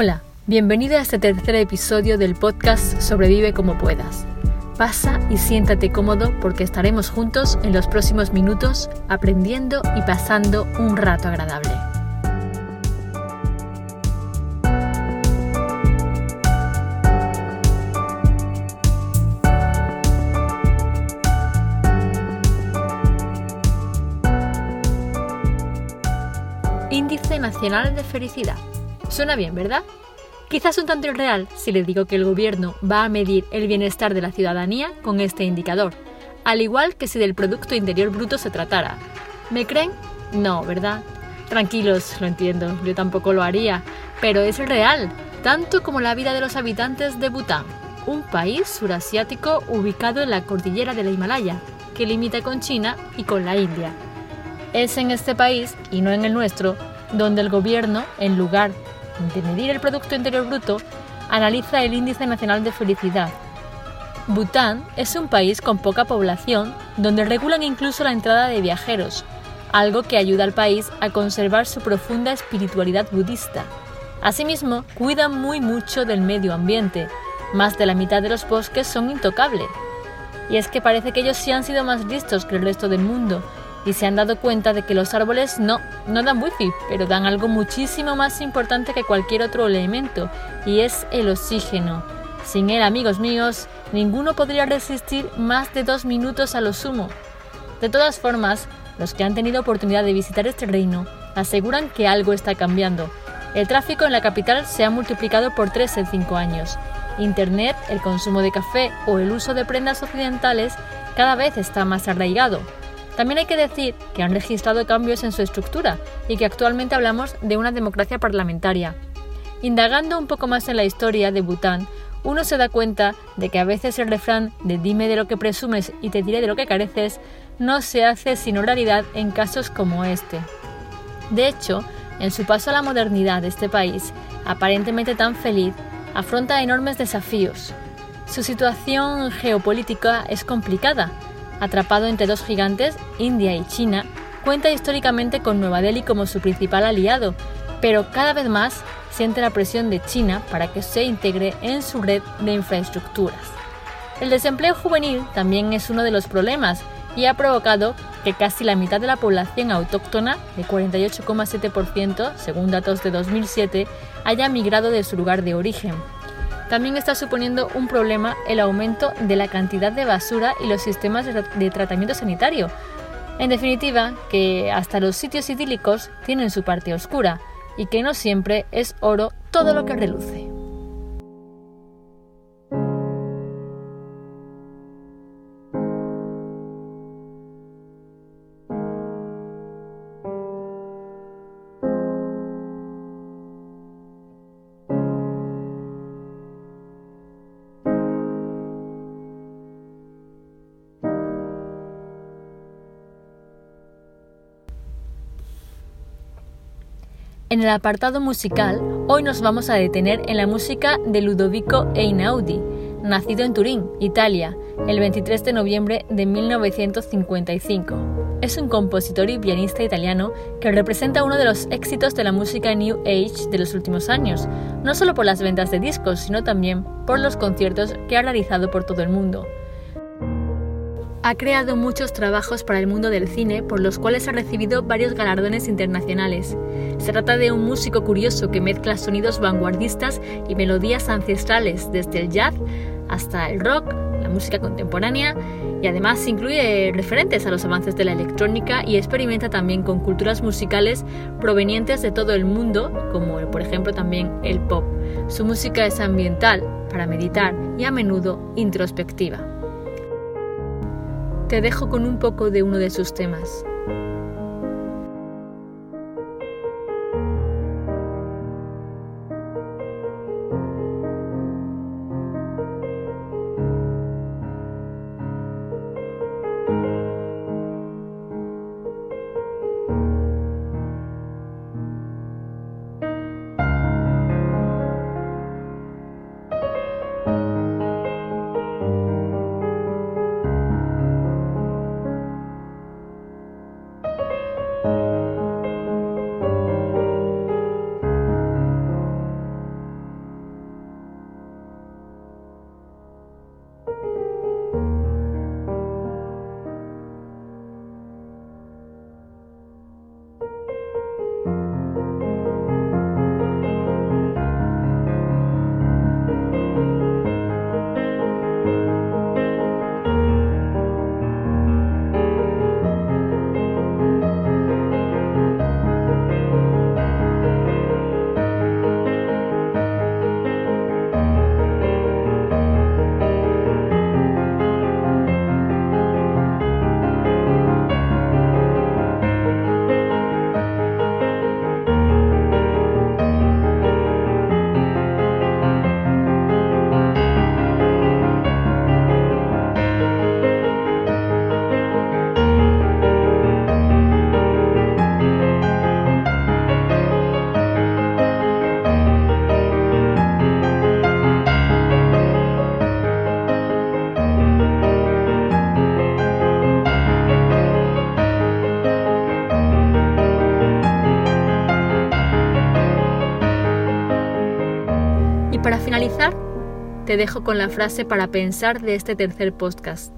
Hola, bienvenido a este tercer episodio del podcast Sobrevive como puedas. Pasa y siéntate cómodo porque estaremos juntos en los próximos minutos aprendiendo y pasando un rato agradable. Índice Nacional de Felicidad. Suena bien, ¿verdad? Quizás un tanto irreal si le digo que el gobierno va a medir el bienestar de la ciudadanía con este indicador, al igual que si del Producto Interior Bruto se tratara. ¿Me creen? No, ¿verdad? Tranquilos, lo entiendo, yo tampoco lo haría, pero es real, tanto como la vida de los habitantes de Bután, un país surasiático ubicado en la cordillera de la Himalaya, que limita con China y con la India. Es en este país, y no en el nuestro, donde el gobierno, en lugar de medir el Producto Interior Bruto, analiza el Índice Nacional de Felicidad. Bután es un país con poca población donde regulan incluso la entrada de viajeros, algo que ayuda al país a conservar su profunda espiritualidad budista. Asimismo, cuidan muy mucho del medio ambiente, más de la mitad de los bosques son intocables. Y es que parece que ellos sí han sido más listos que el resto del mundo y se han dado cuenta de que los árboles no, no dan wifi, pero dan algo muchísimo más importante que cualquier otro elemento, y es el oxígeno. Sin él, amigos míos, ninguno podría resistir más de dos minutos a lo sumo. De todas formas, los que han tenido oportunidad de visitar este reino aseguran que algo está cambiando. El tráfico en la capital se ha multiplicado por tres en cinco años. Internet, el consumo de café o el uso de prendas occidentales cada vez está más arraigado. También hay que decir que han registrado cambios en su estructura y que actualmente hablamos de una democracia parlamentaria. Indagando un poco más en la historia de Bután, uno se da cuenta de que a veces el refrán de dime de lo que presumes y te diré de lo que careces no se hace sino realidad en casos como este. De hecho, en su paso a la modernidad de este país, aparentemente tan feliz, afronta enormes desafíos. Su situación geopolítica es complicada, atrapado entre dos gigantes, India y China, cuenta históricamente con Nueva Delhi como su principal aliado, pero cada vez más siente la presión de China para que se integre en su red de infraestructuras. El desempleo juvenil también es uno de los problemas y ha provocado que casi la mitad de la población autóctona, de 48,7% según datos de 2007, haya migrado de su lugar de origen también está suponiendo un problema el aumento de la cantidad de basura y los sistemas de tratamiento sanitario. En definitiva, que hasta los sitios idílicos tienen su parte oscura y que no siempre es oro todo lo que reluce. En el apartado musical, hoy nos vamos a detener en la música de Ludovico Einaudi, nacido en Turín, Italia, el 23 de noviembre de 1955. Es un compositor y pianista italiano que representa uno de los éxitos de la música New Age de los últimos años, no solo por las ventas de discos, sino también por los conciertos que ha realizado por todo el mundo. Ha creado muchos trabajos para el mundo del cine, por los cuales ha recibido varios galardones internacionales. Se trata de un músico curioso que mezcla sonidos vanguardistas y melodías ancestrales, desde el jazz hasta el rock, la música contemporánea, y además incluye referentes a los avances de la electrónica y experimenta también con culturas musicales provenientes de todo el mundo, como por ejemplo también el pop. Su música es ambiental, para meditar y a menudo introspectiva te dejo con un poco de uno de sus temas. Te dejo con la frase para pensar de este tercer podcast.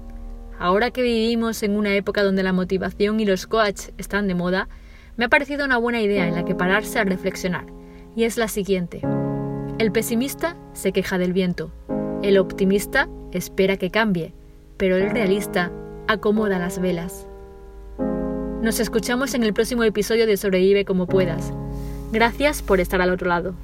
Ahora que vivimos en una época donde la motivación y los coach están de moda, me ha parecido una buena idea en la que pararse a reflexionar, y es la siguiente. El pesimista se queja del viento, el optimista espera que cambie, pero el realista acomoda las velas. Nos escuchamos en el próximo episodio de Sobrevive como puedas. Gracias por estar al otro lado.